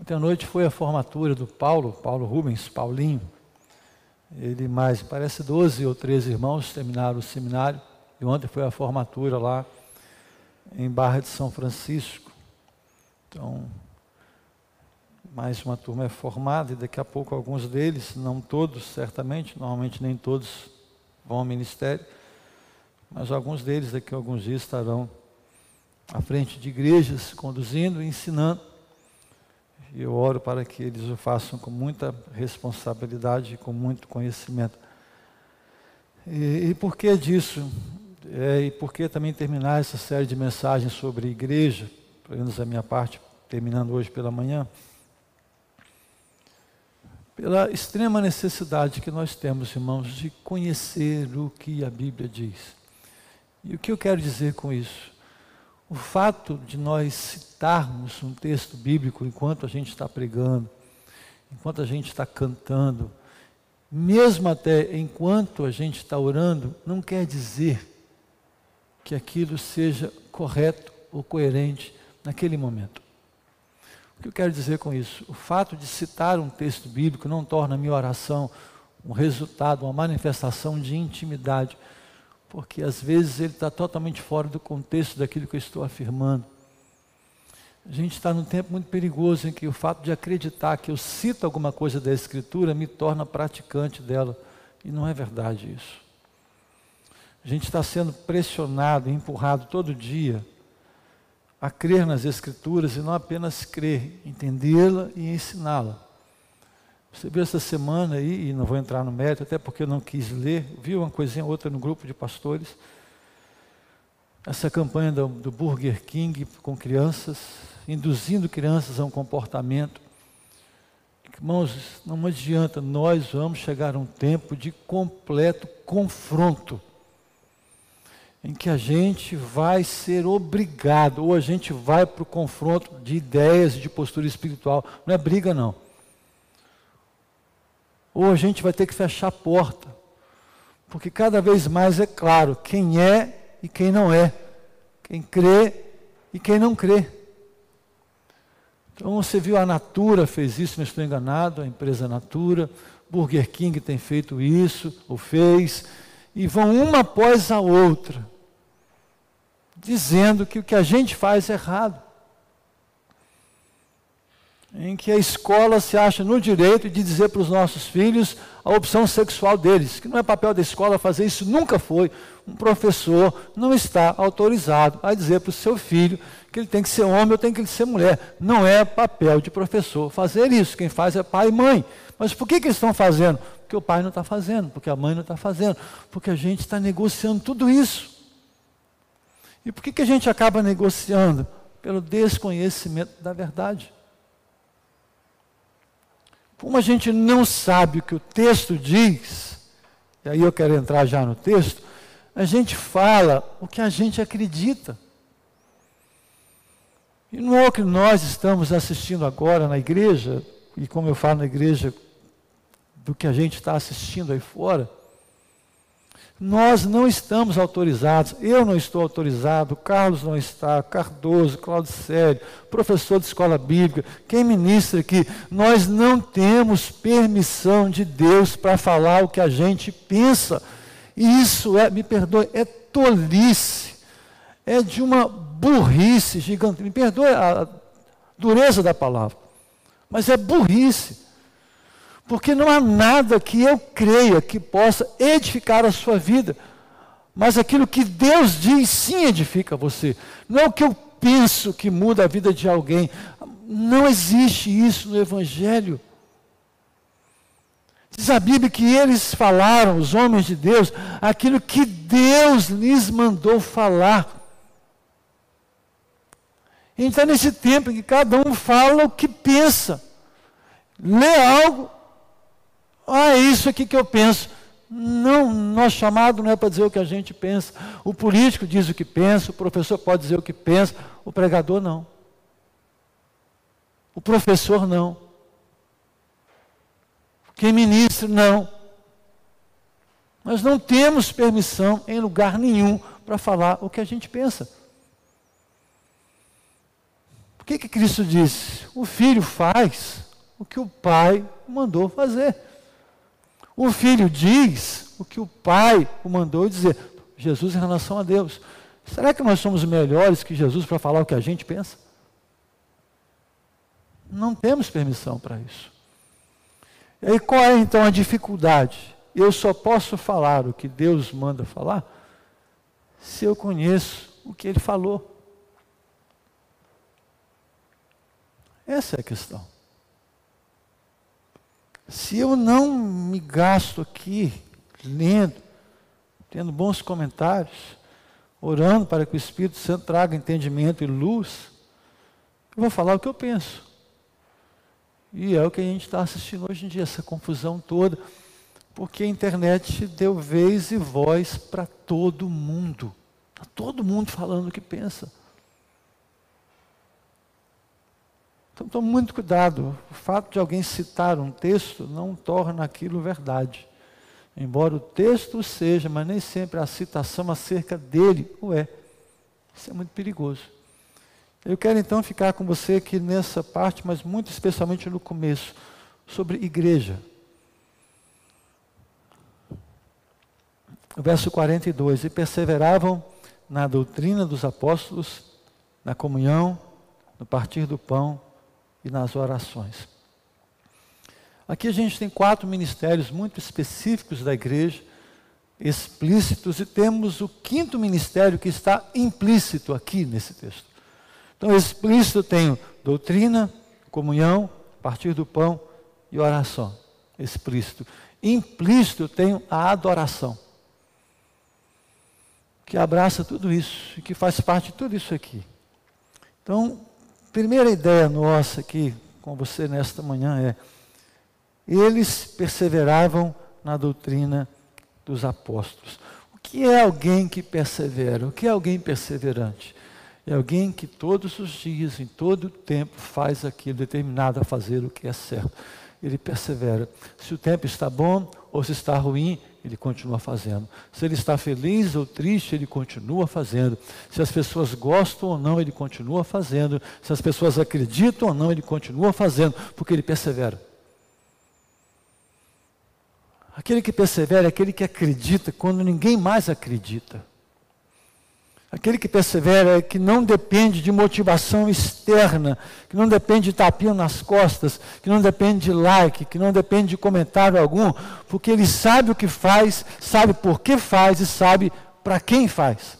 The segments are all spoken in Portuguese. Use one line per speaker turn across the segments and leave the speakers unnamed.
Ontem à noite foi a formatura do Paulo, Paulo Rubens, Paulinho. Ele mais, parece 12 ou 13 irmãos terminaram o seminário. E ontem foi a formatura lá em Barra de São Francisco. Então, mais uma turma é formada e daqui a pouco alguns deles, não todos certamente, normalmente nem todos vão ao ministério, mas alguns deles daqui a alguns dias estarão à frente de igrejas, conduzindo e ensinando. E eu oro para que eles o façam com muita responsabilidade e com muito conhecimento. E, e por que disso? É, e por que também terminar essa série de mensagens sobre igreja, pelo menos a minha parte, terminando hoje pela manhã? Pela extrema necessidade que nós temos, irmãos, de conhecer o que a Bíblia diz. E o que eu quero dizer com isso? O fato de nós citarmos um texto bíblico enquanto a gente está pregando, enquanto a gente está cantando, mesmo até enquanto a gente está orando, não quer dizer que aquilo seja correto ou coerente naquele momento. O que eu quero dizer com isso? O fato de citar um texto bíblico não torna a minha oração um resultado, uma manifestação de intimidade porque às vezes ele está totalmente fora do contexto daquilo que eu estou afirmando. A gente está num tempo muito perigoso em que o fato de acreditar que eu cito alguma coisa da Escritura me torna praticante dela. E não é verdade isso. A gente está sendo pressionado, empurrado todo dia a crer nas Escrituras e não apenas crer, entendê-la e ensiná-la. Você viu essa semana aí, e não vou entrar no mérito, até porque eu não quis ler, viu uma coisinha outra no grupo de pastores, essa campanha do, do Burger King com crianças, induzindo crianças a um comportamento. Irmãos, não adianta, nós vamos chegar a um tempo de completo confronto, em que a gente vai ser obrigado, ou a gente vai para o confronto de ideias e de postura espiritual. Não é briga, não ou a gente vai ter que fechar a porta. Porque cada vez mais é claro quem é e quem não é, quem crê e quem não crê. Então você viu a Natura fez isso, não estou enganado, a empresa Natura, Burger King tem feito isso, ou fez, e vão uma após a outra, dizendo que o que a gente faz é errado em que a escola se acha no direito de dizer para os nossos filhos a opção sexual deles, que não é papel da escola fazer isso, nunca foi. Um professor não está autorizado a dizer para o seu filho que ele tem que ser homem ou tem que ser mulher. Não é papel de professor fazer isso. Quem faz é pai e mãe. Mas por que, que eles estão fazendo? Porque o pai não está fazendo, porque a mãe não está fazendo, porque a gente está negociando tudo isso. E por que, que a gente acaba negociando? Pelo desconhecimento da verdade. Como a gente não sabe o que o texto diz, e aí eu quero entrar já no texto, a gente fala o que a gente acredita. E não é o que nós estamos assistindo agora na igreja, e como eu falo na igreja, do que a gente está assistindo aí fora, nós não estamos autorizados, eu não estou autorizado, Carlos não está, Cardoso, Claudio Sério, professor de escola bíblica, quem ministra aqui, nós não temos permissão de Deus para falar o que a gente pensa. E isso é, me perdoe, é tolice, é de uma burrice gigante. Me perdoe a dureza da palavra, mas é burrice. Porque não há nada que eu creia que possa edificar a sua vida. Mas aquilo que Deus diz sim edifica você. Não é o que eu penso que muda a vida de alguém. Não existe isso no Evangelho. Diz a Bíblia que eles falaram, os homens de Deus, aquilo que Deus lhes mandou falar. Então, nesse tempo em que cada um fala o que pensa, lê algo ah, é isso aqui que eu penso. Não, nosso chamado não é para dizer o que a gente pensa. O político diz o que pensa, o professor pode dizer o que pensa, o pregador não. O professor não. Quem ministra não. Nós não temos permissão em lugar nenhum para falar o que a gente pensa. que, que Cristo disse? O filho faz o que o pai mandou fazer. O filho diz o que o pai o mandou dizer. Jesus em relação a Deus. Será que nós somos melhores que Jesus para falar o que a gente pensa? Não temos permissão para isso. E aí qual é então a dificuldade? Eu só posso falar o que Deus manda falar se eu conheço o que Ele falou. Essa é a questão. Se eu não me gasto aqui lendo, tendo bons comentários, orando para que o Espírito Santo traga entendimento e luz, eu vou falar o que eu penso. E é o que a gente está assistindo hoje em dia, essa confusão toda, porque a internet deu vez e voz para todo mundo. Está todo mundo falando o que pensa. Então tome muito cuidado. O fato de alguém citar um texto não torna aquilo verdade. Embora o texto seja, mas nem sempre a citação acerca dele o é. Isso é muito perigoso. Eu quero então ficar com você aqui nessa parte, mas muito especialmente no começo, sobre igreja. Verso 42: E perseveravam na doutrina dos apóstolos, na comunhão, no partir do pão e nas orações. Aqui a gente tem quatro ministérios muito específicos da igreja, explícitos, e temos o quinto ministério que está implícito aqui nesse texto. Então, explícito tem doutrina, comunhão, partir do pão e oração. Explícito. Implícito tem a adoração, que abraça tudo isso e que faz parte de tudo isso aqui. Então, primeira ideia nossa aqui com você nesta manhã é eles perseveravam na doutrina dos apóstolos. O que é alguém que persevera? O que é alguém perseverante? É alguém que todos os dias, em todo o tempo, faz aquilo determinado a fazer o que é certo. Ele persevera. Se o tempo está bom ou se está ruim, ele continua fazendo. Se ele está feliz ou triste, ele continua fazendo. Se as pessoas gostam ou não, ele continua fazendo. Se as pessoas acreditam ou não, ele continua fazendo, porque ele persevera. Aquele que persevera é aquele que acredita quando ninguém mais acredita. Aquele que persevera é que não depende de motivação externa, que não depende de tapinha nas costas, que não depende de like, que não depende de comentário algum, porque ele sabe o que faz, sabe por que faz e sabe para quem faz.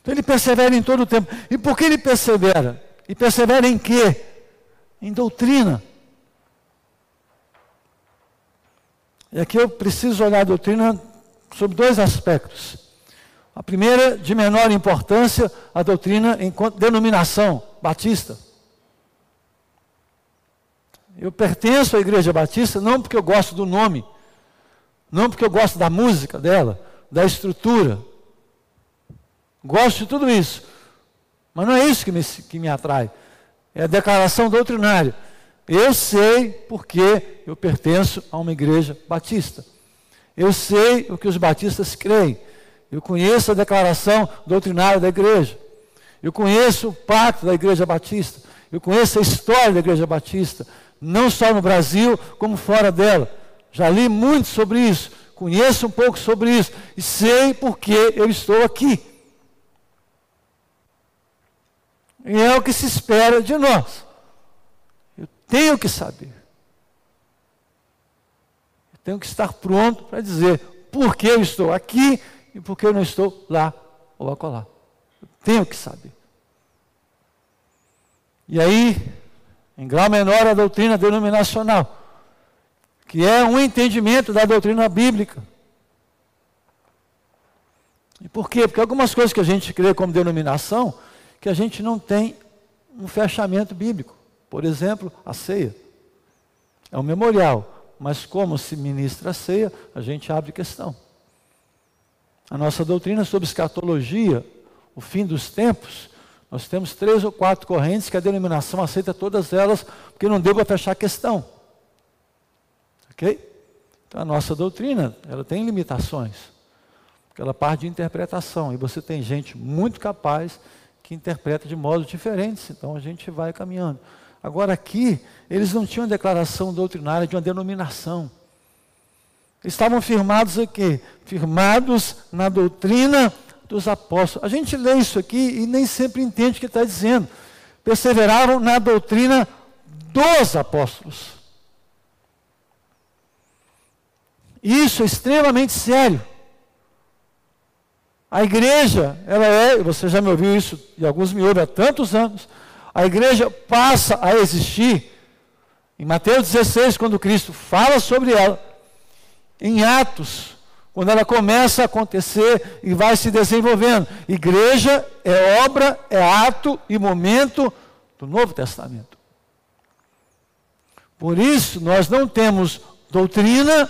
Então ele persevera em todo o tempo. E por que ele persevera? E persevera em quê? Em doutrina. E aqui eu preciso olhar a doutrina sobre dois aspectos. A primeira, de menor importância, a doutrina enquanto denominação batista. Eu pertenço à Igreja Batista não porque eu gosto do nome, não porque eu gosto da música dela, da estrutura. Gosto de tudo isso. Mas não é isso que me, que me atrai. É a declaração doutrinária. Eu sei porque eu pertenço a uma igreja batista. Eu sei o que os batistas creem. Eu conheço a declaração doutrinária da igreja. Eu conheço o pacto da igreja batista. Eu conheço a história da igreja batista, não só no Brasil, como fora dela. Já li muito sobre isso, conheço um pouco sobre isso e sei porque eu estou aqui. E é o que se espera de nós. Tenho que saber. Eu tenho que estar pronto para dizer por que eu estou aqui e por que eu não estou lá ou acolá. Tenho que saber. E aí, em grau menor, a doutrina denominacional, que é um entendimento da doutrina bíblica. E por quê? Porque algumas coisas que a gente crê como denominação, que a gente não tem um fechamento bíblico. Por exemplo, a ceia. É um memorial, mas como se ministra a ceia, a gente abre questão. A nossa doutrina sobre escatologia, o fim dos tempos, nós temos três ou quatro correntes que a denominação aceita todas elas, porque não deu para fechar a questão. Ok? Então a nossa doutrina, ela tem limitações. Porque ela parte de interpretação. E você tem gente muito capaz que interpreta de modos diferentes, então a gente vai caminhando. Agora aqui, eles não tinham declaração doutrinária de uma denominação. Estavam firmados aqui, firmados na doutrina dos apóstolos. A gente lê isso aqui e nem sempre entende o que está dizendo. Perseveraram na doutrina dos apóstolos. Isso é extremamente sério. A igreja, ela é, você já me ouviu isso, e alguns me ouvem há tantos anos, a igreja passa a existir, em Mateus 16, quando Cristo fala sobre ela, em Atos, quando ela começa a acontecer e vai se desenvolvendo. Igreja é obra, é ato e momento do Novo Testamento. Por isso, nós não temos doutrina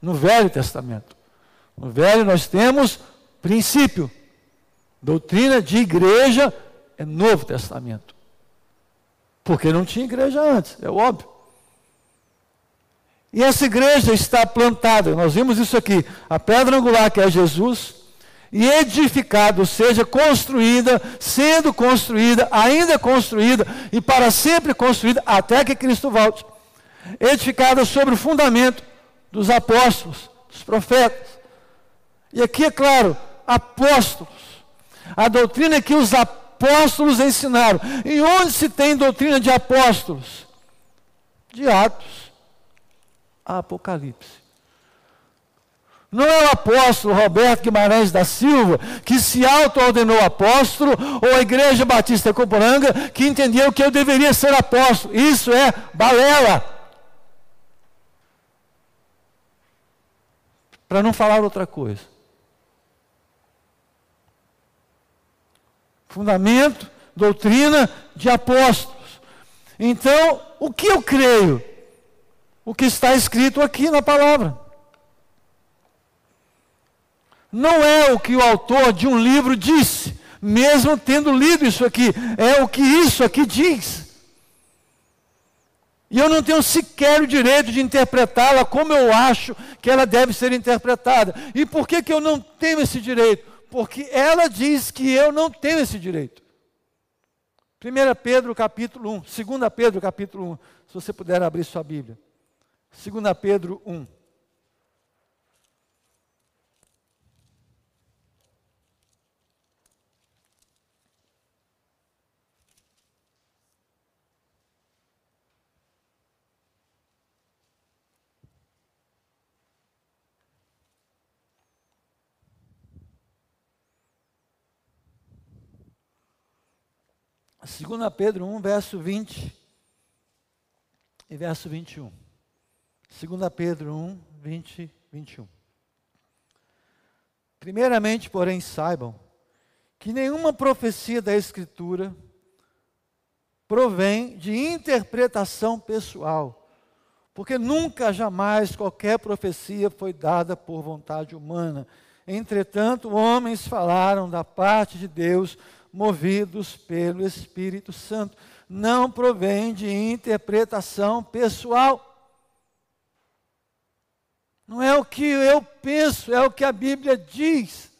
no Velho Testamento. No Velho, nós temos Princípio. Doutrina de igreja é Novo Testamento. Porque não tinha igreja antes, é óbvio. E essa igreja está plantada, nós vimos isso aqui, a pedra angular que é Jesus, e edificada, ou seja, construída, sendo construída, ainda construída e para sempre construída até que Cristo volte. Edificada sobre o fundamento dos apóstolos, dos profetas. E aqui é claro, apóstolos. A doutrina que os apóstolos ensinaram. E onde se tem doutrina de apóstolos? De Atos Apocalipse. Não é o apóstolo Roberto Guimarães da Silva que se auto-ordenou apóstolo, ou a Igreja Batista Coporanga que entendeu que eu deveria ser apóstolo. Isso é balela. Para não falar outra coisa. fundamento, doutrina de apóstolos. Então, o que eu creio? O que está escrito aqui na palavra. Não é o que o autor de um livro disse, mesmo tendo lido isso aqui, é o que isso aqui diz. E eu não tenho sequer o direito de interpretá-la como eu acho que ela deve ser interpretada. E por que, que eu não tenho esse direito? porque ela diz que eu não tenho esse direito. 1 Pedro capítulo 1, 2 Pedro capítulo 1, se você puder abrir sua Bíblia. 2 Pedro 1. 2 Pedro 1, verso 20 e verso 21. 2 Pedro 1, 20 e 21. Primeiramente, porém, saibam que nenhuma profecia da Escritura provém de interpretação pessoal, porque nunca, jamais qualquer profecia foi dada por vontade humana. Entretanto, homens falaram da parte de Deus movidos pelo Espírito Santo. Não provém de interpretação pessoal. Não é o que eu penso, é o que a Bíblia diz.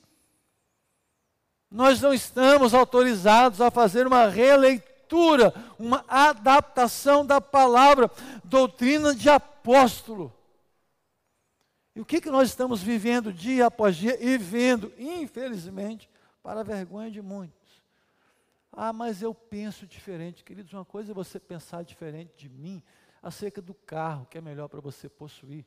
Nós não estamos autorizados a fazer uma releitura, uma adaptação da palavra, doutrina de apóstolo. E o que, que nós estamos vivendo dia após dia e vendo, infelizmente, para a vergonha de muitos? Ah, mas eu penso diferente. Queridos, uma coisa é você pensar diferente de mim acerca do carro que é melhor para você possuir.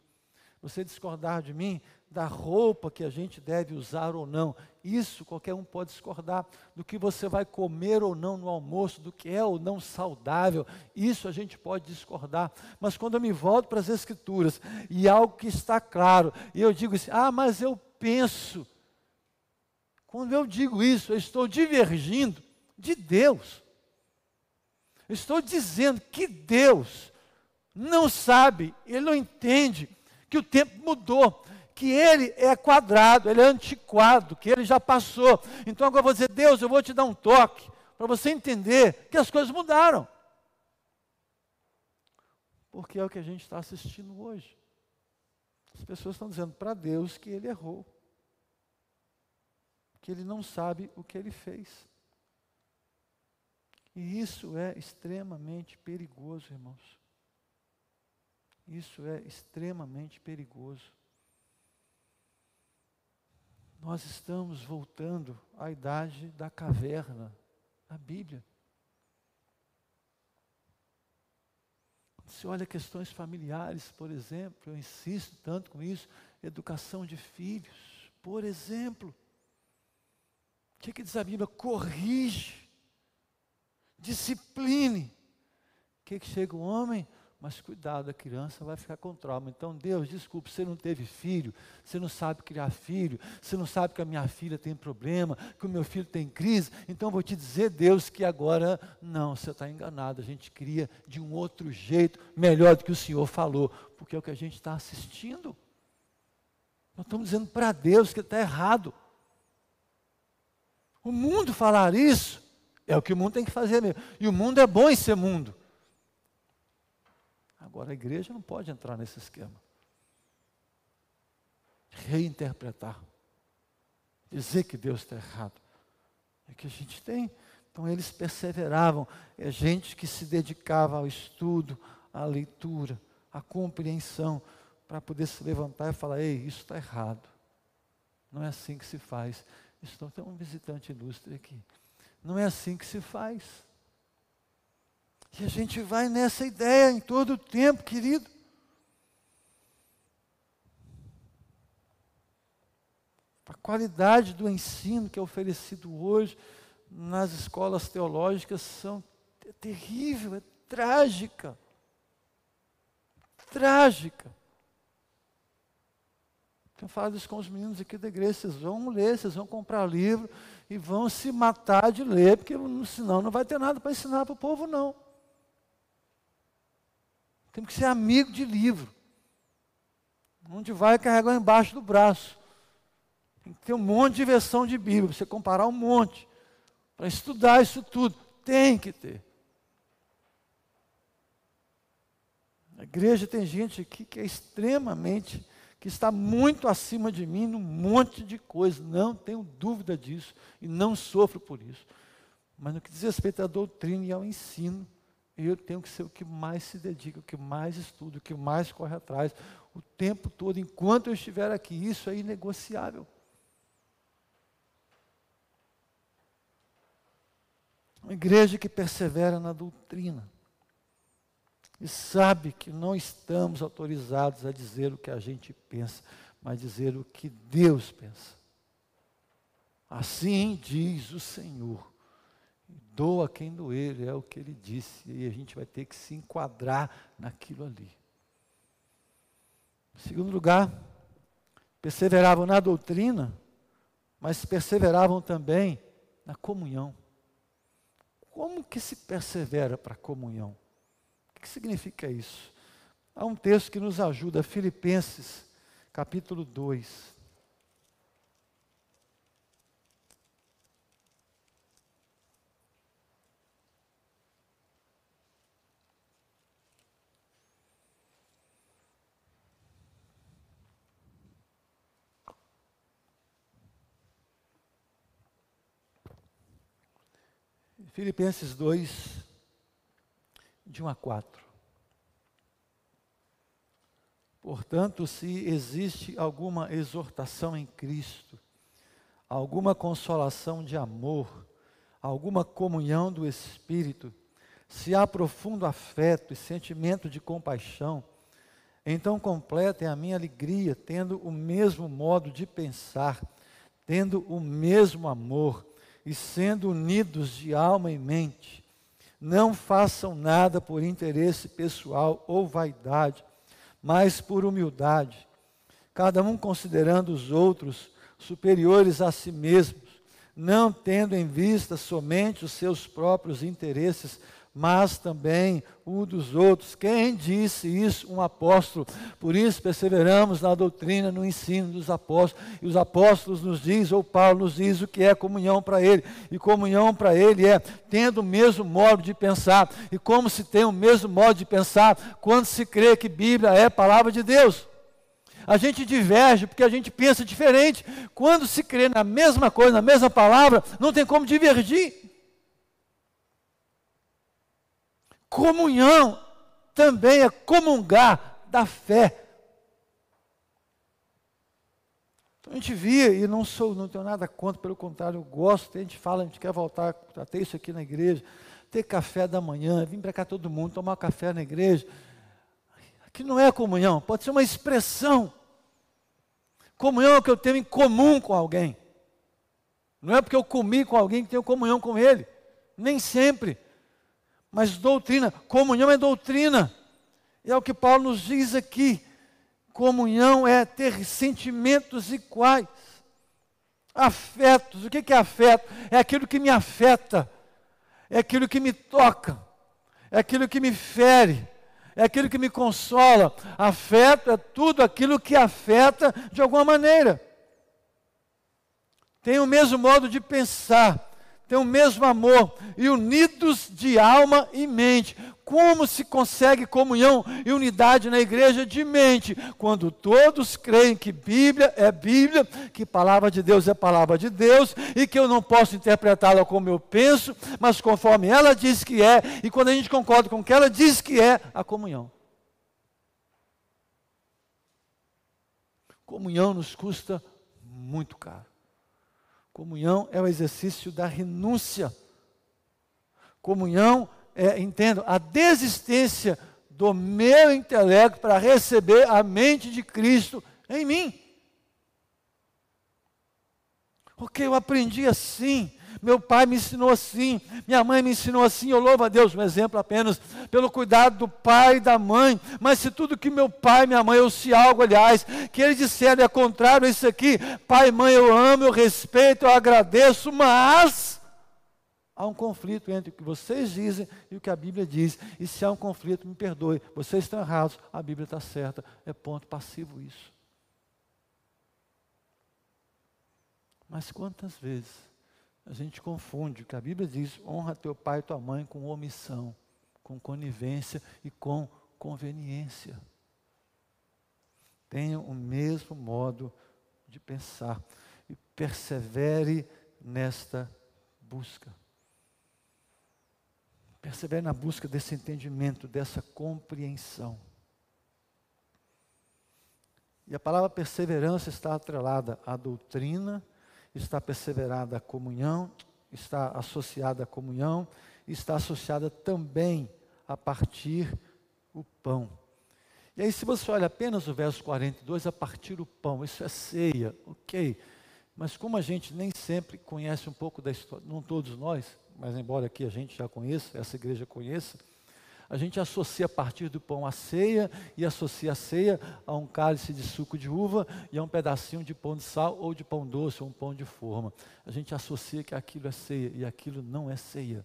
Você discordar de mim da roupa que a gente deve usar ou não. Isso qualquer um pode discordar. Do que você vai comer ou não no almoço, do que é ou não saudável. Isso a gente pode discordar. Mas quando eu me volto para as Escrituras e algo que está claro, e eu digo assim: ah, mas eu penso. Quando eu digo isso, eu estou divergindo de Deus. Estou dizendo que Deus não sabe, ele não entende que o tempo mudou, que ele é quadrado, ele é antiquado, que ele já passou. Então agora eu vou dizer, Deus, eu vou te dar um toque para você entender que as coisas mudaram. Porque é o que a gente está assistindo hoje. As pessoas estão dizendo para Deus que ele errou, que ele não sabe o que ele fez. E isso é extremamente perigoso, irmãos. Isso é extremamente perigoso. Nós estamos voltando à idade da caverna, a Bíblia. Se olha questões familiares, por exemplo, eu insisto tanto com isso, educação de filhos, por exemplo. O que, que diz a Bíblia? Corrige, discipline. O que, que chega o homem? Mas cuidado, a criança vai ficar com trauma. Então, Deus, desculpe, você não teve filho, você não sabe criar filho, você não sabe que a minha filha tem problema, que o meu filho tem crise. Então, vou te dizer, Deus, que agora, não, você está enganado. A gente cria de um outro jeito, melhor do que o Senhor falou, porque é o que a gente está assistindo. Nós estamos dizendo para Deus que está errado. O mundo falar isso é o que o mundo tem que fazer mesmo. E o mundo é bom em ser mundo. Agora a igreja não pode entrar nesse esquema. Reinterpretar. Dizer que Deus está errado. É que a gente tem. Então eles perseveravam. É gente que se dedicava ao estudo, à leitura, à compreensão, para poder se levantar e falar: ei, isso está errado. Não é assim que se faz. Estou tem um visitante ilustre aqui. Não é assim que se faz. E a gente vai nessa ideia em todo o tempo, querido. A qualidade do ensino que é oferecido hoje nas escolas teológicas são é terrível, é trágica. Trágica. Tenho falado isso com os meninos aqui da igreja, vocês vão ler, vocês vão comprar livro e vão se matar de ler, porque senão não vai ter nada para ensinar para o povo, não. Temos que ser amigo de livro. Onde vai carregar embaixo do braço. Tem que ter um monte de versão de Bíblia, você comparar um monte. Para estudar isso tudo. Tem que ter. A igreja tem gente aqui que é extremamente, que está muito acima de mim num monte de coisa. Não tenho dúvida disso e não sofro por isso. Mas no que diz respeito à doutrina e ao ensino, eu tenho que ser o que mais se dedica, o que mais estuda, o que mais corre atrás, o tempo todo, enquanto eu estiver aqui. Isso é inegociável. Uma igreja que persevera na doutrina e sabe que não estamos autorizados a dizer o que a gente pensa, mas dizer o que Deus pensa. Assim diz o Senhor. Doa quem doer, é o que ele disse, e a gente vai ter que se enquadrar naquilo ali. Em segundo lugar, perseveravam na doutrina, mas perseveravam também na comunhão. Como que se persevera para a comunhão? O que significa isso? Há um texto que nos ajuda, Filipenses, capítulo 2. Filipenses 2, de 1 a 4. Portanto, se existe alguma exortação em Cristo, alguma consolação de amor, alguma comunhão do Espírito, se há profundo afeto e sentimento de compaixão, então completem a minha alegria, tendo o mesmo modo de pensar, tendo o mesmo amor e sendo unidos de alma e mente, não façam nada por interesse pessoal ou vaidade, mas por humildade, cada um considerando os outros superiores a si mesmos, não tendo em vista somente os seus próprios interesses, mas também o dos outros. Quem disse isso? Um apóstolo. Por isso perseveramos na doutrina, no ensino dos apóstolos. E os apóstolos nos diz, ou Paulo nos diz o que é comunhão para ele. E comunhão para ele é tendo o mesmo modo de pensar. E como se tem o mesmo modo de pensar quando se crê que Bíblia é palavra de Deus? A gente diverge porque a gente pensa diferente. Quando se crê na mesma coisa, na mesma palavra, não tem como divergir. Comunhão também é comungar da fé. Então a gente via, e não sou, não tenho nada contra, pelo contrário, eu gosto, a gente fala, a gente quer voltar a ter isso aqui na igreja, ter café da manhã, vir para cá todo mundo, tomar café na igreja. Que não é comunhão, pode ser uma expressão. Comunhão é o que eu tenho em comum com alguém. Não é porque eu comi com alguém que tenho comunhão com ele. Nem sempre. Mas doutrina, comunhão é doutrina. E é o que Paulo nos diz aqui. Comunhão é ter sentimentos iguais. Afetos. O que é afeto? É aquilo que me afeta. É aquilo que me toca. É aquilo que me fere. É aquilo que me consola. Afeto é tudo aquilo que afeta de alguma maneira têm o mesmo modo de pensar, têm o mesmo amor e unidos de alma e mente. Como se consegue comunhão e unidade na igreja de mente? Quando todos creem que Bíblia é Bíblia, que palavra de Deus é palavra de Deus e que eu não posso interpretá-la como eu penso, mas conforme ela diz que é, e quando a gente concorda com o que ela diz que é, a comunhão. Comunhão nos custa muito caro. Comunhão é o exercício da renúncia. Comunhão é, entendo, a desistência do meu intelecto para receber a mente de Cristo em mim. Porque eu aprendi assim, meu pai me ensinou assim, minha mãe me ensinou assim, eu louvo a Deus, um exemplo apenas, pelo cuidado do pai e da mãe, mas se tudo que meu pai, minha mãe, ou se algo, aliás, que eles disseram é contrário a isso aqui, pai e mãe, eu amo, eu respeito, eu agradeço, mas há um conflito entre o que vocês dizem e o que a Bíblia diz, e se há um conflito, me perdoe, vocês estão errados, a Bíblia está certa, é ponto passivo isso. Mas quantas vezes a gente confunde o que a Bíblia diz: honra teu pai e tua mãe com omissão, com conivência e com conveniência. Tenha o mesmo modo de pensar e persevere nesta busca. Persevere na busca desse entendimento, dessa compreensão. E a palavra perseverança está atrelada à doutrina está perseverada a comunhão, está associada à comunhão, está associada também a partir o pão. E aí, se você olha apenas o verso 42, a partir o pão, isso é ceia, ok. Mas como a gente nem sempre conhece um pouco da história, não todos nós, mas embora aqui a gente já conheça, essa igreja conheça, a gente associa a partir do pão a ceia e associa a ceia a um cálice de suco de uva e a um pedacinho de pão de sal ou de pão doce ou um pão de forma. A gente associa que aquilo é ceia e aquilo não é ceia.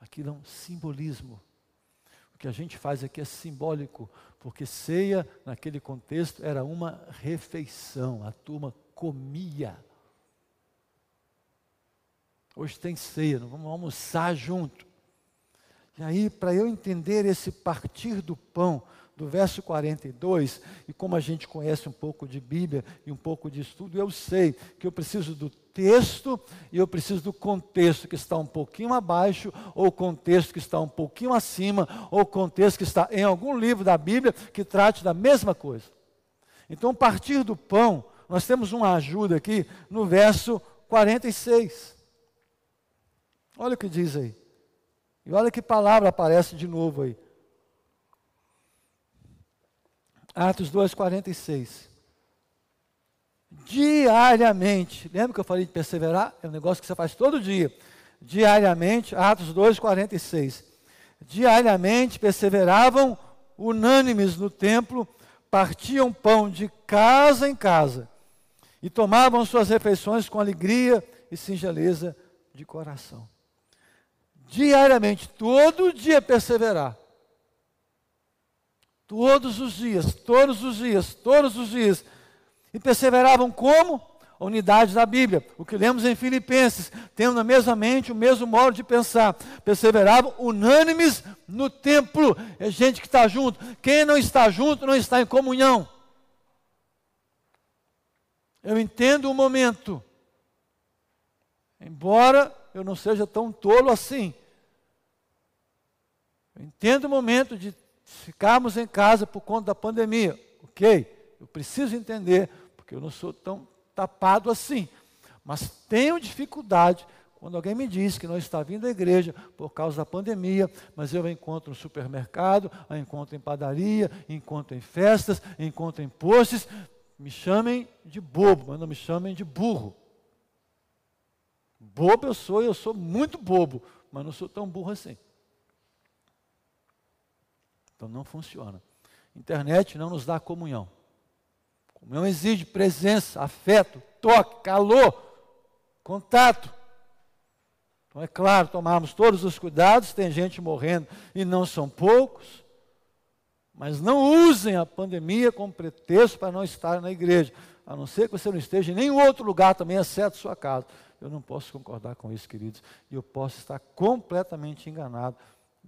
Aquilo é um simbolismo. O que a gente faz aqui é simbólico, porque ceia, naquele contexto, era uma refeição, a turma comia. Hoje tem ceia, não vamos almoçar junto. E aí, para eu entender esse partir do pão, do verso 42, e como a gente conhece um pouco de Bíblia e um pouco de estudo, eu sei que eu preciso do texto e eu preciso do contexto que está um pouquinho abaixo, ou contexto que está um pouquinho acima, ou contexto que está em algum livro da Bíblia que trate da mesma coisa. Então, partir do pão, nós temos uma ajuda aqui no verso 46. Olha o que diz aí. E olha que palavra aparece de novo aí. Atos 2,46. Diariamente, lembra que eu falei de perseverar? É um negócio que você faz todo dia. Diariamente, Atos 2,46. Diariamente perseveravam unânimes no templo, partiam pão de casa em casa e tomavam suas refeições com alegria e singeleza de coração diariamente, todo dia perseverar. Todos os dias, todos os dias, todos os dias. E perseveravam como? A unidade da Bíblia. O que lemos em Filipenses, tendo na mesma mente o mesmo modo de pensar. Perseveravam unânimes no templo. É gente que está junto. Quem não está junto não está em comunhão. Eu entendo o momento. Embora eu não seja tão tolo assim. Eu entendo o momento de ficarmos em casa por conta da pandemia. Ok, eu preciso entender, porque eu não sou tão tapado assim. Mas tenho dificuldade quando alguém me diz que não está vindo à igreja por causa da pandemia, mas eu a encontro no supermercado, a encontro em padaria, encontro em festas, encontro em postes, me chamem de bobo, mas não me chamem de burro. Bobo eu sou, eu sou muito bobo, mas não sou tão burro assim. Então não funciona. Internet não nos dá comunhão. Comunhão exige presença, afeto, toque, calor, contato. Então, é claro, tomarmos todos os cuidados, tem gente morrendo e não são poucos, mas não usem a pandemia como pretexto para não estar na igreja, a não ser que você não esteja em nenhum outro lugar também, exceto sua casa. Eu não posso concordar com isso, queridos, e eu posso estar completamente enganado.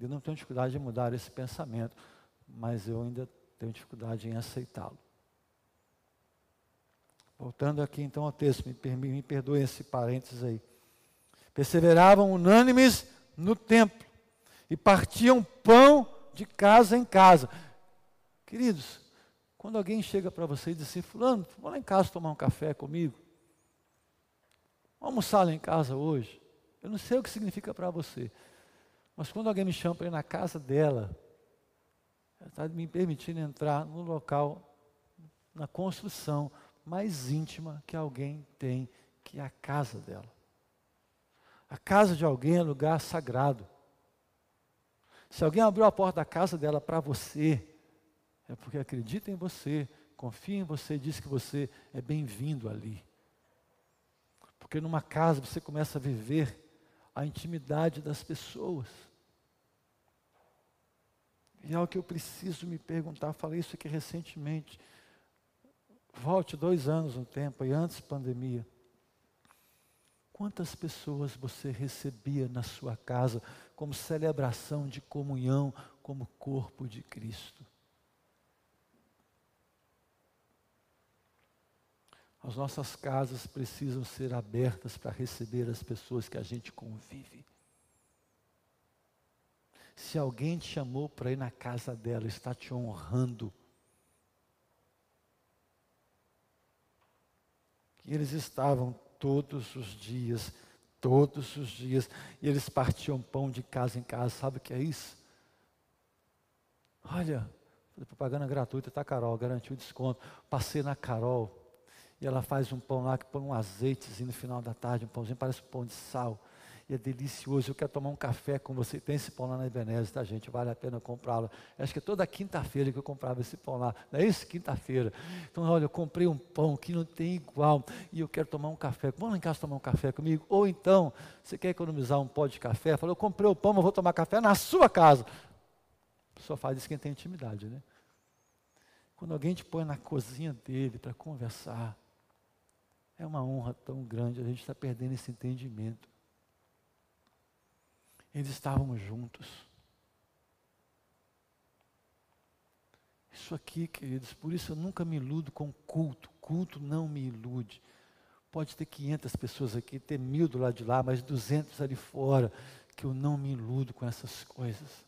Eu não tenho dificuldade de mudar esse pensamento, mas eu ainda tenho dificuldade em aceitá-lo. Voltando aqui então ao texto, me, me perdoe esse parênteses aí. Perseveravam unânimes no templo e partiam pão de casa em casa. Queridos, quando alguém chega para você e diz assim, fulano, vamos lá em casa tomar um café comigo. Almoçar lá em casa hoje. Eu não sei o que significa para você. Mas quando alguém me chama para ir na casa dela, ela está me permitindo entrar no local, na construção mais íntima que alguém tem, que é a casa dela. A casa de alguém é lugar sagrado. Se alguém abriu a porta da casa dela para você, é porque acredita em você, confia em você, diz que você é bem-vindo ali. Porque numa casa você começa a viver a intimidade das pessoas. E é o que eu preciso me perguntar, falei isso aqui recentemente. Volte dois anos no tempo, e antes da pandemia. Quantas pessoas você recebia na sua casa como celebração de comunhão, como corpo de Cristo? As nossas casas precisam ser abertas para receber as pessoas que a gente convive. Se alguém te chamou para ir na casa dela, está te honrando, E eles estavam todos os dias, todos os dias, e eles partiam pão de casa em casa. Sabe o que é isso? Olha, propaganda gratuita, tá, Carol? Garantiu desconto. Passei na Carol, e ela faz um pão lá que põe um azeitezinho no final da tarde, um pãozinho, parece um pão de sal e é delicioso. Eu quero tomar um café com você. Tem esse pão lá na Ebenezer, tá, gente? Vale a pena comprá-lo. Acho que é toda quinta-feira que eu comprava esse pão lá. Não é isso? Quinta-feira. Então, olha, eu comprei um pão que não tem igual e eu quero tomar um café. Vamos lá em casa tomar um café comigo? Ou então, você quer economizar um pó de café? Falou, eu comprei o pão, mas vou tomar café na sua casa. Só faz isso quem tem intimidade, né? Quando alguém te põe na cozinha dele para conversar, é uma honra tão grande, a gente está perdendo esse entendimento. Eles estavam juntos. Isso aqui, queridos, por isso eu nunca me iludo com culto. Culto não me ilude. Pode ter 500 pessoas aqui, ter mil do lado de lá, mas 200 ali fora, que eu não me iludo com essas coisas.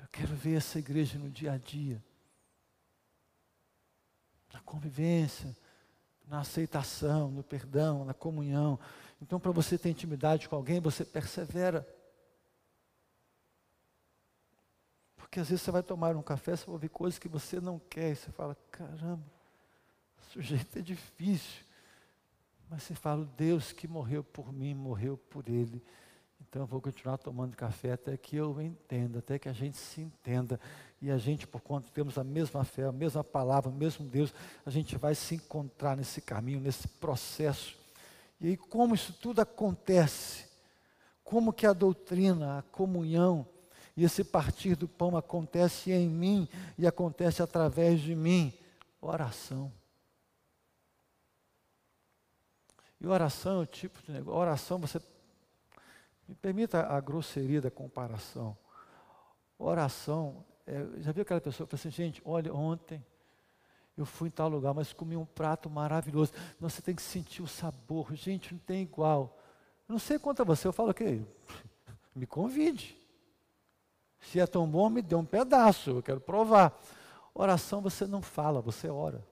Eu quero ver essa igreja no dia a dia, na convivência, na aceitação, no perdão, na comunhão. Então, para você ter intimidade com alguém, você persevera. Porque às vezes você vai tomar um café, você vai ouvir coisas que você não quer, e você fala, caramba, sujeito é difícil. Mas você fala, Deus que morreu por mim, morreu por ele. Então eu vou continuar tomando café até que eu entenda, até que a gente se entenda. E a gente, por conta temos a mesma fé, a mesma palavra, o mesmo Deus, a gente vai se encontrar nesse caminho, nesse processo e aí como isso tudo acontece? Como que a doutrina, a comunhão e esse partir do pão acontece em mim e acontece através de mim? Oração. E oração é o tipo de negócio. Oração, você. Me permita a grosseria da comparação. Oração, é, já viu aquela pessoa que fala assim, gente, olha, ontem eu fui em tal lugar, mas comi um prato maravilhoso. Não, você tem que sentir o sabor. Gente, não tem igual. Eu não sei quanto a você, eu falo que Me convide. Se é tão bom, me dê um pedaço, eu quero provar. Oração você não fala, você ora.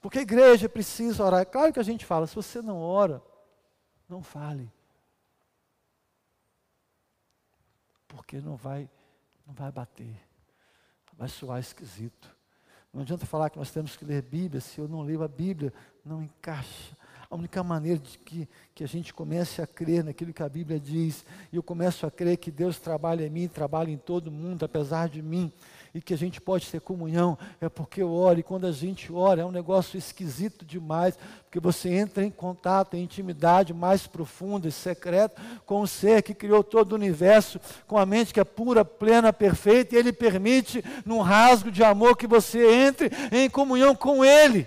Porque a igreja precisa orar. É claro que a gente fala, se você não ora, não fale. Porque não vai, não vai bater. Vai soar esquisito. Não adianta falar que nós temos que ler Bíblia, se eu não leio a Bíblia, não encaixa. A única maneira de que, que a gente comece a crer naquilo que a Bíblia diz, e eu começo a crer que Deus trabalha em mim, trabalha em todo mundo, apesar de mim, e que a gente pode ter comunhão, é porque eu oro, e quando a gente ora é um negócio esquisito demais, porque você entra em contato, em intimidade mais profunda e secreta com o ser que criou todo o universo, com a mente que é pura, plena, perfeita, e Ele permite, num rasgo de amor, que você entre em comunhão com Ele.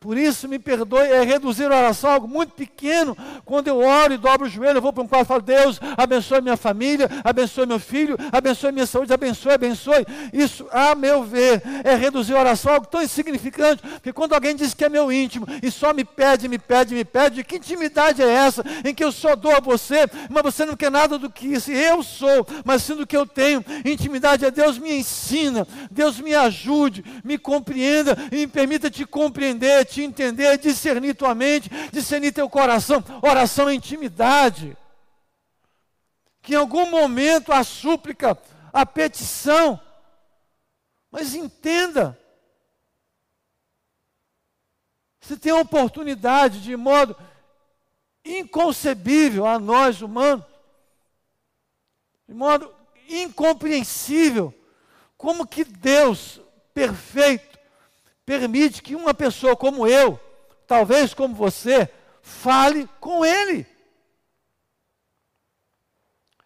Por isso, me perdoe, é reduzir a oração a algo muito pequeno. Quando eu oro e dobro o joelho, eu vou para um quarto e falo: Deus, abençoe minha família, abençoe meu filho, abençoe minha saúde, abençoe, abençoe. Isso, a meu ver, é reduzir a oração a algo tão insignificante. Porque quando alguém diz que é meu íntimo e só me pede, me pede, me pede, que intimidade é essa em que eu só dou a você, mas você não quer nada do que isso? eu sou, mas sim do que eu tenho. Intimidade é Deus me ensina, Deus me ajude, me compreenda e me permita te compreender te entender, discernir tua mente, discernir teu coração. Oração é intimidade. Que em algum momento a súplica, a petição, mas entenda, se tem a oportunidade de modo inconcebível a nós humanos, de modo incompreensível, como que Deus perfeito permite que uma pessoa como eu, talvez como você, fale com Ele.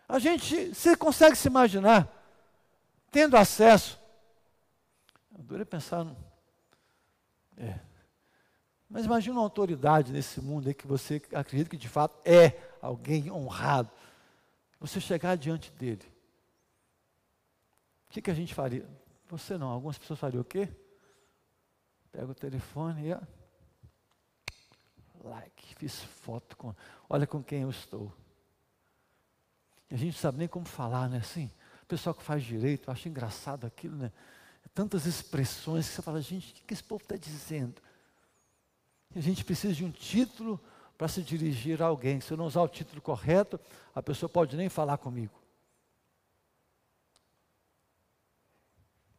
A gente, você consegue se imaginar, tendo acesso, eu adorei pensar, no, é, mas imagina uma autoridade nesse mundo aí que você acredita que de fato é alguém honrado, você chegar diante dele, o que, que a gente faria? Você não, algumas pessoas fariam o quê? Pega o telefone e ó, like, fiz foto com, olha com quem eu estou. A gente sabe nem como falar, né? Assim, o pessoal que faz direito, acha engraçado aquilo, né? Tantas expressões que você fala, gente, o que, que esse povo está dizendo? A gente precisa de um título para se dirigir a alguém. Se eu não usar o título correto, a pessoa pode nem falar comigo.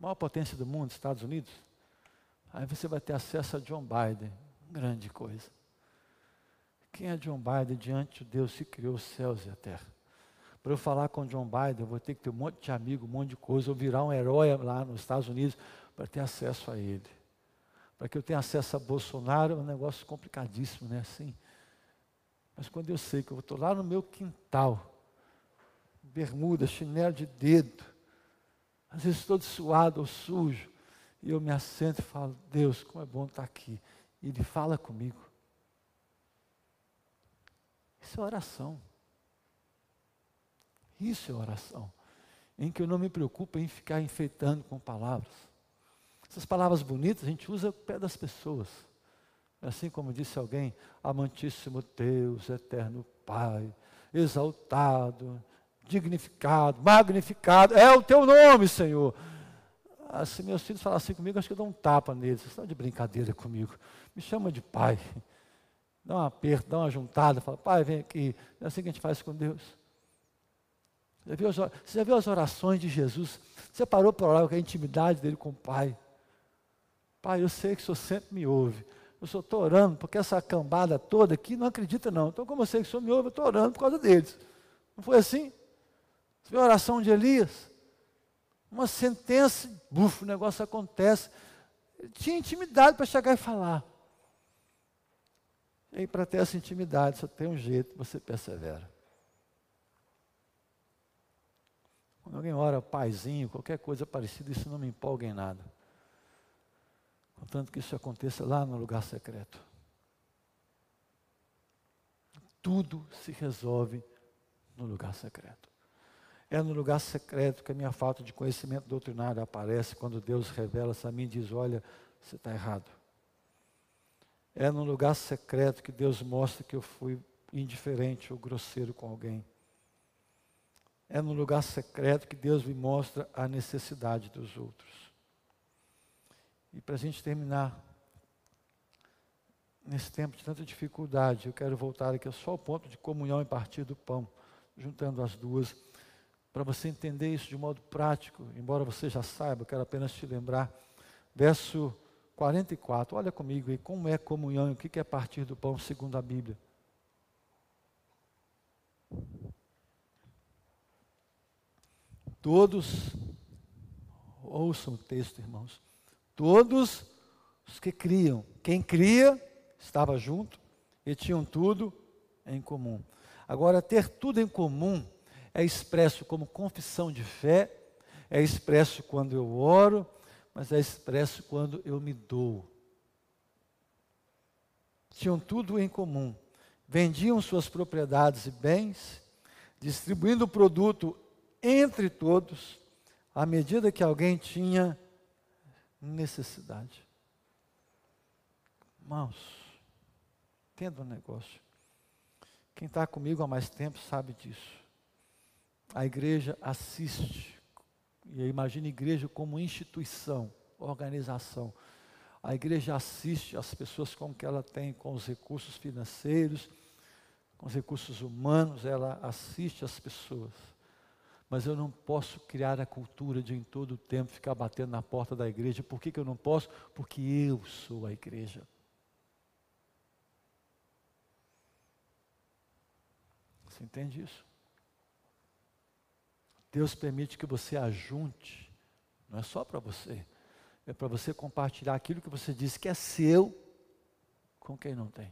maior potência do mundo, Estados Unidos, Aí você vai ter acesso a John Biden. Grande coisa. Quem é John Biden diante de Deus que criou os céus e a terra? Para eu falar com John Biden, eu vou ter que ter um monte de amigo, um monte de coisa, ou virar um herói lá nos Estados Unidos para ter acesso a ele. Para que eu tenha acesso a Bolsonaro é um negócio complicadíssimo, né? Assim. Mas quando eu sei que eu estou lá no meu quintal, bermuda, chinelo de dedo, às vezes todo suado ou sujo, e eu me assento e falo, Deus, como é bom estar aqui. E Ele fala comigo. Isso é oração. Isso é oração. Em que eu não me preocupo em ficar enfeitando com palavras. Essas palavras bonitas a gente usa pé das pessoas. Assim como disse alguém, amantíssimo Deus, eterno Pai, exaltado, dignificado, magnificado, é o teu nome, Senhor. Se meus filhos falassem comigo, acho que eu dou um tapa neles. Vocês estão de brincadeira comigo. Me chama de pai. Dá um aperto, dá uma juntada, fala, pai, vem aqui. É assim que a gente faz com Deus. Você já viu as orações de Jesus? Você parou para orar com a intimidade dele com o Pai? Pai, eu sei que o Senhor sempre me ouve. Eu só estou orando porque essa cambada toda aqui não acredita não. Então, como eu sei que o Senhor me ouve, eu estou orando por causa deles. Não foi assim? Você viu a oração de Elias? Uma sentença, bufo, o negócio acontece. Ele tinha intimidade para chegar e falar. E para ter essa intimidade, só tem um jeito, você persevera. Quando alguém ora paizinho, qualquer coisa parecida, isso não me empolga em nada. Contanto que isso aconteça lá no lugar secreto. Tudo se resolve no lugar secreto. É no lugar secreto que a minha falta de conhecimento doutrinário aparece quando Deus revela-se a mim e diz: Olha, você está errado. É no lugar secreto que Deus mostra que eu fui indiferente ou grosseiro com alguém. É no lugar secreto que Deus me mostra a necessidade dos outros. E para a gente terminar, nesse tempo de tanta dificuldade, eu quero voltar aqui só ao ponto de comunhão e partir do pão, juntando as duas, para você entender isso de modo prático, embora você já saiba, eu quero apenas te lembrar. Verso 44, olha comigo aí, como é comunhão o que é partir do pão segundo a Bíblia. Todos, ouçam o texto, irmãos. Todos os que criam, quem cria estava junto e tinham tudo em comum. Agora, ter tudo em comum é expresso como confissão de fé, é expresso quando eu oro, mas é expresso quando eu me dou. Tinham tudo em comum, vendiam suas propriedades e bens, distribuindo o produto entre todos, à medida que alguém tinha necessidade. Irmãos, entenda um negócio. Quem está comigo há mais tempo sabe disso. A igreja assiste, e imagine a igreja como instituição, organização. A igreja assiste as pessoas como que ela tem com os recursos financeiros, com os recursos humanos, ela assiste as pessoas. Mas eu não posso criar a cultura de em todo o tempo ficar batendo na porta da igreja. Por que, que eu não posso? Porque eu sou a igreja. Você entende isso? Deus permite que você ajunte, não é só para você, é para você compartilhar aquilo que você disse que é seu com quem não tem.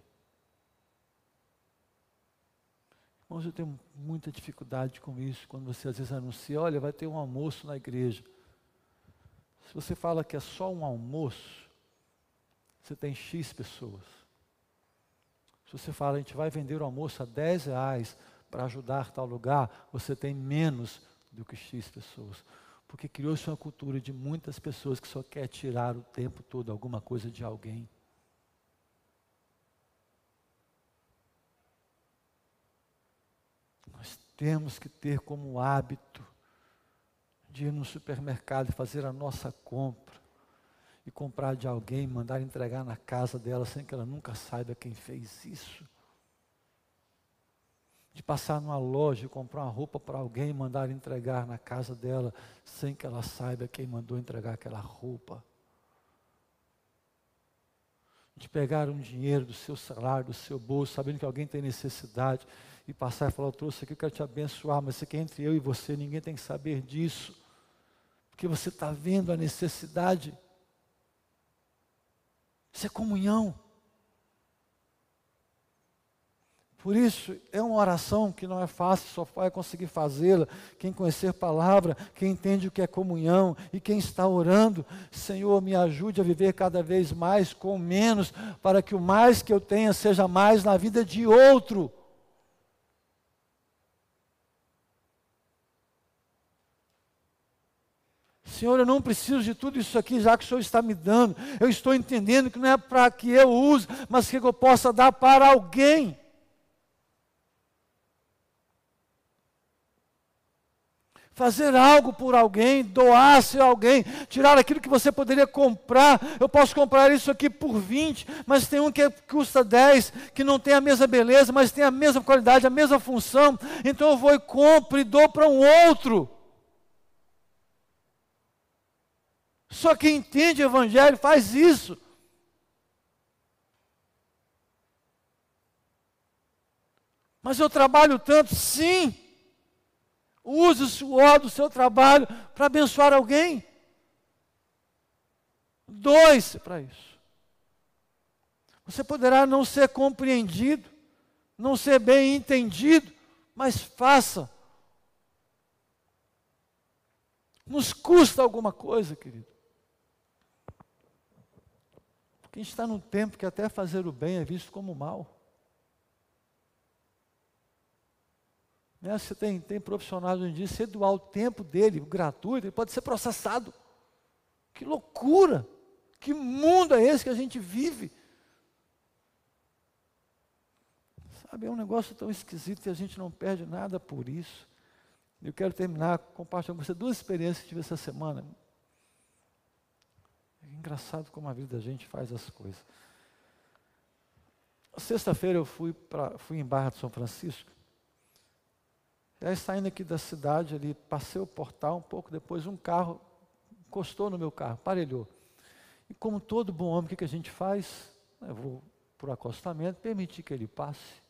Irmãos, eu tenho muita dificuldade com isso, quando você às vezes anuncia, olha, vai ter um almoço na igreja. Se você fala que é só um almoço, você tem X pessoas. Se você fala, a gente vai vender o almoço a 10 reais para ajudar tal lugar, você tem menos do que X pessoas. Porque criou-se uma cultura de muitas pessoas que só quer tirar o tempo todo alguma coisa de alguém. Nós temos que ter como hábito de ir no supermercado e fazer a nossa compra e comprar de alguém, mandar entregar na casa dela sem que ela nunca saiba quem fez isso de passar numa loja e comprar uma roupa para alguém e mandar entregar na casa dela, sem que ela saiba quem mandou entregar aquela roupa. De pegar um dinheiro do seu salário, do seu bolso, sabendo que alguém tem necessidade, e passar e falar: Eu trouxe aqui, eu quero te abençoar, mas isso aqui é entre eu e você, ninguém tem que saber disso, porque você está vendo a necessidade. Isso é comunhão. Por isso, é uma oração que não é fácil, só vai conseguir fazê-la quem conhecer palavra, quem entende o que é comunhão e quem está orando. Senhor, me ajude a viver cada vez mais com menos, para que o mais que eu tenha seja mais na vida de outro. Senhor, eu não preciso de tudo isso aqui, já que o Senhor está me dando. Eu estou entendendo que não é para que eu use, mas que eu possa dar para alguém. Fazer algo por alguém, doar-se a alguém, tirar aquilo que você poderia comprar. Eu posso comprar isso aqui por 20, mas tem um que custa 10, que não tem a mesma beleza, mas tem a mesma qualidade, a mesma função. Então eu vou e compro e dou para um outro. Só quem entende o Evangelho faz isso. Mas eu trabalho tanto, sim. Use o suor do seu trabalho para abençoar alguém. Doe-se para isso. Você poderá não ser compreendido, não ser bem entendido, mas faça. Nos custa alguma coisa, querido. Porque a gente está num tempo que até fazer o bem é visto como mal. Né? Você tem, tem profissionais hoje em dia, se doar o tempo dele, gratuito, ele pode ser processado. Que loucura! Que mundo é esse que a gente vive? Sabe, é um negócio tão esquisito e a gente não perde nada por isso. Eu quero terminar compartilhando com você duas experiências que tive essa semana. É engraçado como a vida da gente faz as coisas. Sexta-feira eu fui, pra, fui em Barra de São Francisco. Aí saindo aqui da cidade ali, passei o portal, um pouco depois um carro encostou no meu carro, parelhou. E como todo bom homem, o que, que a gente faz? Eu vou para o acostamento, permitir que ele passe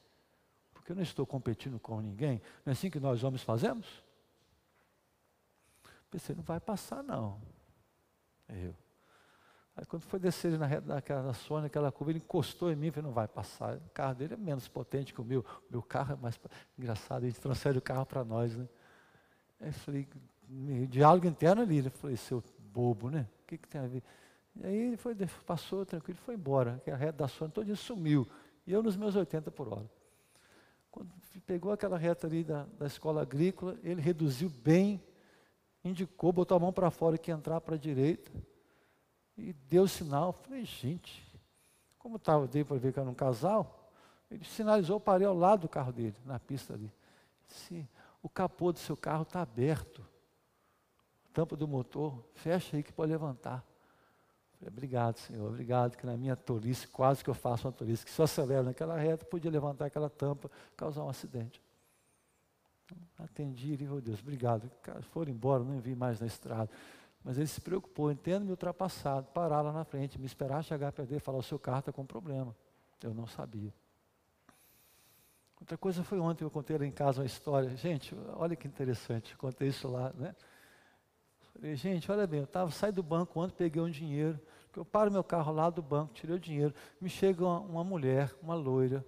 porque eu não estou competindo com ninguém. Não é assim que nós homens fazemos? Pensei, não vai passar não. Eu. Aí quando foi descer na reta daquela da Sônia, aquela curva, ele encostou em mim e falei, não vai passar. O carro dele é menos potente que o meu. O meu carro é mais engraçado, ele transfere o carro para nós, né? Aí eu falei, diálogo interno ali, eu falei, seu bobo, né? O que, que tem a ver? E aí ele foi, passou tranquilo, foi embora. A reta da Sônia todo dia sumiu. E eu nos meus 80 por hora. Quando pegou aquela reta ali da, da escola agrícola, ele reduziu bem, indicou, botou a mão para fora que entrar para a direita e deu sinal. Falei, gente, como estava, dei para ver que era um casal, ele sinalizou, eu parei ao lado do carro dele, na pista ali. Disse, o capô do seu carro está aberto. Tampa do motor, fecha aí que pode levantar. Falei, obrigado, Senhor, obrigado, que na minha tolice, quase que eu faço uma tolice, que se eu acelero naquela reta, podia levantar aquela tampa, causar um acidente. Então, atendi e oh Deus, obrigado. Foram embora, não vi mais na estrada. Mas ele se preocupou, entendo me ultrapassado, parar lá na frente, me esperar chegar perder e falar, o seu carro está com problema. Eu não sabia. Outra coisa foi ontem, eu contei lá em casa uma história. Gente, olha que interessante, contei isso lá, né? Falei, gente, olha bem, eu tava, saí do banco ontem, peguei um dinheiro, que eu paro meu carro lá do banco, tirei o dinheiro, me chega uma, uma mulher, uma loira,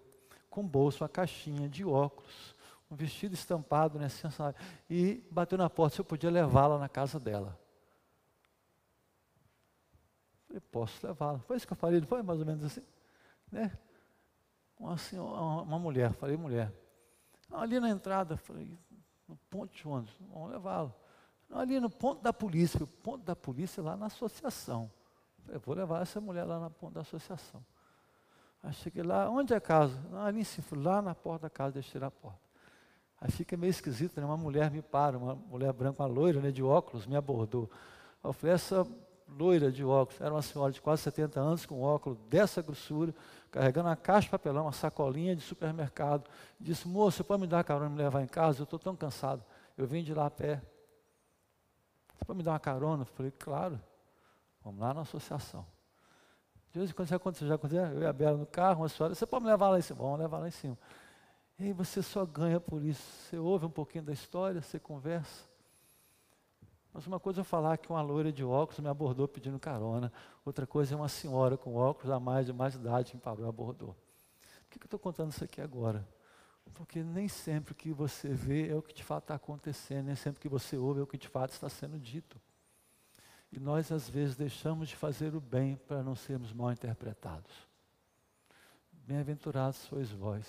com bolso, uma caixinha de óculos, um vestido estampado, né, sabe, e bateu na porta se eu podia levá-la na casa dela. Falei, posso levá-la. Foi isso que eu falei, não foi mais ou menos assim? Né? Uma, senhora, uma mulher, falei mulher. Ali na entrada, falei, no ponto de ônibus, vamos levá-la ali no ponto da polícia, o ponto da polícia é lá na associação. Eu vou levar essa mulher lá no ponto da associação. Aí cheguei lá, onde é a casa? Ali em cima, lá na porta da casa, deixei na porta. Aí fica meio esquisito, né? Uma mulher me para, uma mulher branca, uma loira, né, de óculos, me abordou. Eu falei, essa loira de óculos, era uma senhora de quase 70 anos, com óculos dessa grossura, carregando uma caixa de papelão, uma sacolinha de supermercado. Disse, moço, você pode me dar carona e me levar em casa? Eu estou tão cansado. Eu vim de lá a pé. Você pode me dar uma carona? Eu falei, claro. Vamos lá na associação. De vez em quando já aconteceu, já aconteceu, eu e a Bela no carro, uma senhora, você pode me levar lá em cima? Vamos levar lá em cima. E aí você só ganha por isso. Você ouve um pouquinho da história, você conversa. Mas uma coisa é falar que uma loira de óculos me abordou pedindo carona. Outra coisa é uma senhora com óculos a mais de mais idade que me abordou. Por que, que eu estou contando isso aqui agora? Porque nem sempre o que você vê é o que de fato está acontecendo, nem sempre o que você ouve é o que de fato está sendo dito. E nós, às vezes, deixamos de fazer o bem para não sermos mal interpretados. Bem-aventurados sois vós.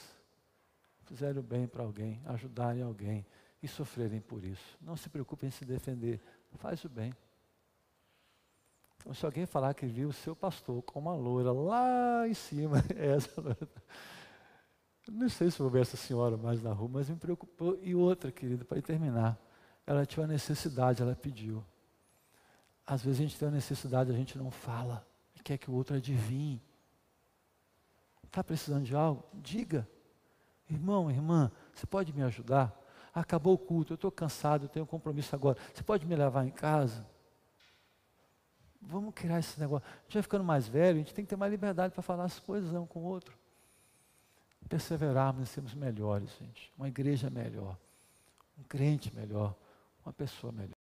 Fizerem o bem para alguém, ajudarem alguém e sofrerem por isso. Não se preocupem em se defender. Faz o bem. Então, se alguém falar que viu o seu pastor com uma loira lá em cima, essa loira não sei se vou ver essa senhora mais na rua, mas me preocupou. E outra, querida, para terminar. Ela tinha uma necessidade, ela pediu. Às vezes a gente tem uma necessidade, a gente não fala. Quer que o outro adivinhe. Está precisando de algo? Diga. Irmão, irmã, você pode me ajudar? Acabou o culto, eu estou cansado, eu tenho um compromisso agora. Você pode me levar em casa? Vamos criar esse negócio. A gente vai ficando mais velho, a gente tem que ter mais liberdade para falar as coisas um com o outro perseverarmos e sermos melhores, gente. Uma igreja melhor, um crente melhor, uma pessoa melhor.